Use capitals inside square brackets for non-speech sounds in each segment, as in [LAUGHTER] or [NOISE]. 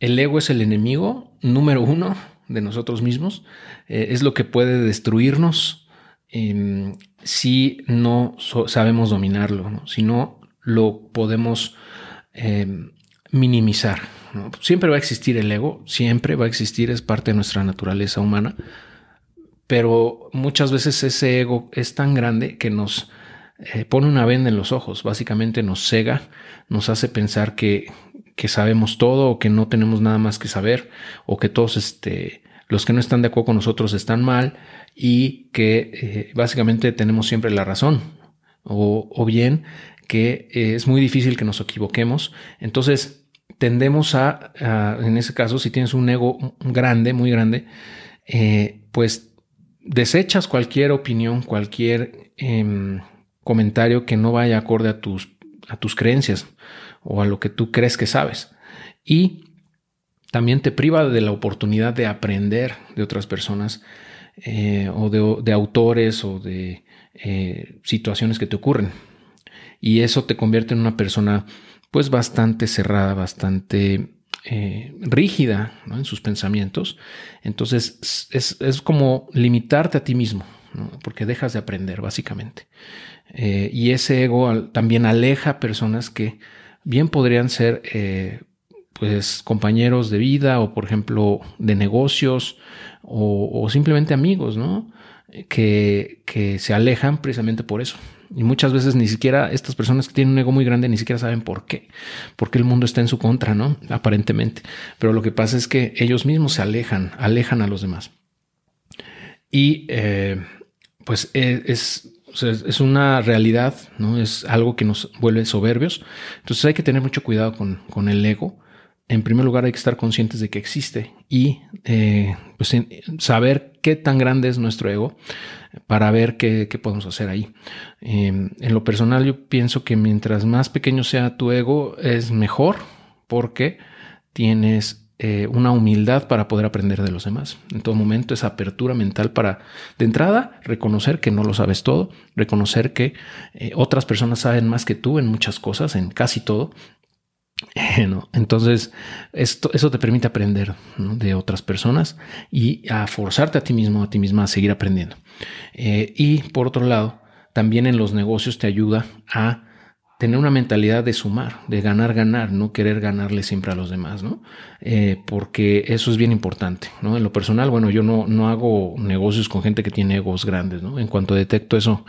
el ego es el enemigo número uno de nosotros mismos. Eh, es lo que puede destruirnos em, si no sabemos dominarlo, si no lo podemos em, minimizar. Siempre va a existir el ego, siempre va a existir, es parte de nuestra naturaleza humana, pero muchas veces ese ego es tan grande que nos eh, pone una venda en los ojos, básicamente nos cega, nos hace pensar que, que sabemos todo o que no tenemos nada más que saber o que todos este, los que no están de acuerdo con nosotros están mal y que eh, básicamente tenemos siempre la razón o, o bien que eh, es muy difícil que nos equivoquemos. Entonces tendemos a, en ese caso, si tienes un ego grande, muy grande, eh, pues desechas cualquier opinión, cualquier em, comentario que no vaya acorde a tus, a tus creencias o a lo que tú crees que sabes. Y también te priva de la oportunidad de aprender de otras personas eh, o de, autores o de eh, situaciones que te ocurren. Y eso te convierte en una persona pues bastante cerrada, bastante eh, rígida en sus pensamientos. Entonces es, como limitarte a ti mismo, porque dejas de aprender básicamente. y ese ego también aleja a personas que bien podrían ser pues compañeros de vida o por ejemplo de negocios o, simplemente amigos, ¿no? Que, que, se alejan precisamente por eso. Y muchas veces ni siquiera estas personas que tienen un ego muy grande ni siquiera saben por qué, porque el mundo está en su contra, ¿no? Aparentemente. Pero lo que pasa es que ellos mismos se alejan, alejan a los demás. Y eh, pues e, es, es una realidad, ¿no? Es algo que nos vuelve soberbios. Entonces hay que tener mucho cuidado con, con el ego en primer lugar hay que estar conscientes de que existe y eh, pues saber qué tan grande es nuestro ego para ver qué, podemos hacer ahí. Em, en lo personal yo pienso que mientras más pequeño sea tu ego es mejor porque tienes eh, una humildad para poder aprender de los demás. En todo momento esa apertura mental para, de entrada, reconocer que no lo sabes todo, reconocer que eh, otras personas saben más que tú en muchas cosas, en casi todo, Entonces, esto, eso te permite aprender de otras personas y a forzarte a ti mismo, a ti misma a seguir aprendiendo. Eh, y por otro lado, también en los negocios te ayuda a tener una mentalidad de sumar, de ganar, ganar, no querer ganarle siempre a los demás, ¿no? Eh, porque eso es bien importante, ¿no? En lo personal, bueno, yo no, no hago negocios con gente que tiene egos grandes, ¿no? En cuanto detecto eso,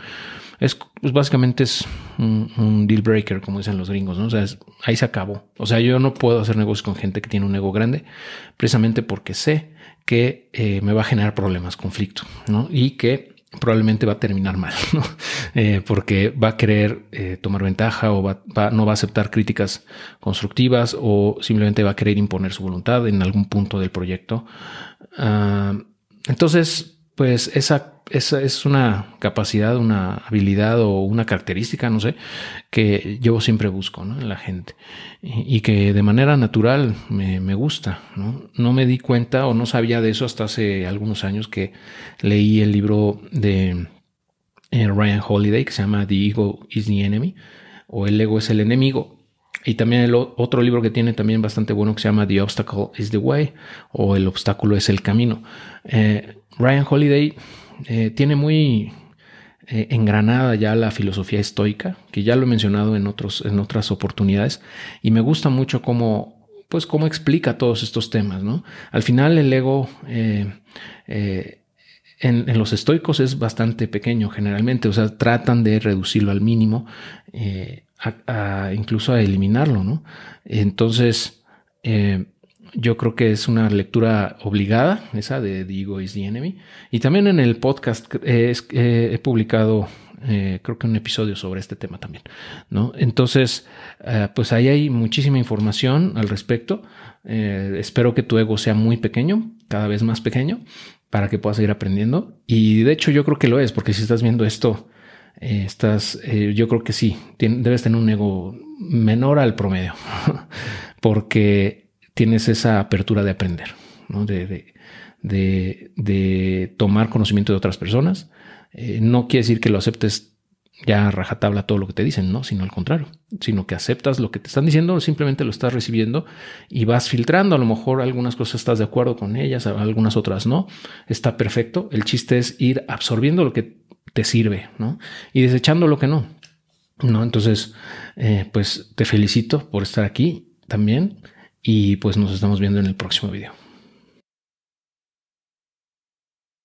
es pues básicamente es un, deal breaker, como dicen los gringos, ¿no? O sea, ahí se acabó. O sea, yo no puedo hacer negocios con gente que tiene un ego grande, precisamente porque sé que eh, me va a generar problemas, conflicto, ¿no? Y que probablemente va a terminar mal, [LAUGHS] ¿no? Eh, porque va a querer eh, tomar ventaja o no va a aceptar críticas constructivas o simplemente va a querer imponer su voluntad en algún punto del proyecto. Ah, entonces, pues esa esa es una capacidad, una habilidad o una característica, no sé, que yo siempre busco en la gente y, que de manera natural me, gusta. ¿no? me di cuenta o no sabía de eso hasta hace algunos años que leí el libro de eh, Ryan Holiday que se llama The Ego is the Enemy o El ego es el enemigo. Y también el otro libro que tiene también bastante bueno que se llama The Obstacle is the Way o El obstáculo es el camino. Eh, Ryan Holiday eh, tiene muy eh, engranada ya la filosofía estoica, que ya lo he mencionado en, otros, en otras oportunidades, y me gusta mucho cómo, pues, cómo explica todos estos temas. ¿no? Al final el ego... Eh, en, los estoicos es bastante pequeño generalmente, o sea, tratan de reducirlo al mínimo, incluso a eliminarlo, ¿no? Entonces, yo creo que es una lectura obligada, esa de The Ego is the Enemy. Y también en el podcast eh, he publicado, eh, creo que un episodio sobre este tema también, ¿no? Entonces, eh, pues ahí hay muchísima información al respecto. espero que tu ego sea muy pequeño, cada vez más pequeño, para que puedas seguir aprendiendo. Y de hecho yo creo que lo es, porque si estás viendo esto, estás, yo creo que sí, debes tener un ego menor al promedio, [LAUGHS] porque tienes esa apertura de aprender, de, tomar conocimiento de otras personas. Eh, no quiere decir que lo aceptes ya rajatabla todo lo que te dicen, no, sino al contrario, sino que aceptas lo que te están diciendo, simplemente lo estás recibiendo y vas filtrando. A lo mejor algunas cosas estás de acuerdo con ellas, algunas otras no. Está perfecto. El chiste es ir absorbiendo lo que te sirve, ¿no? Y desechando lo que no. ¿no? Entonces, eh, pues te felicito por estar aquí también y pues nos estamos viendo en el próximo video.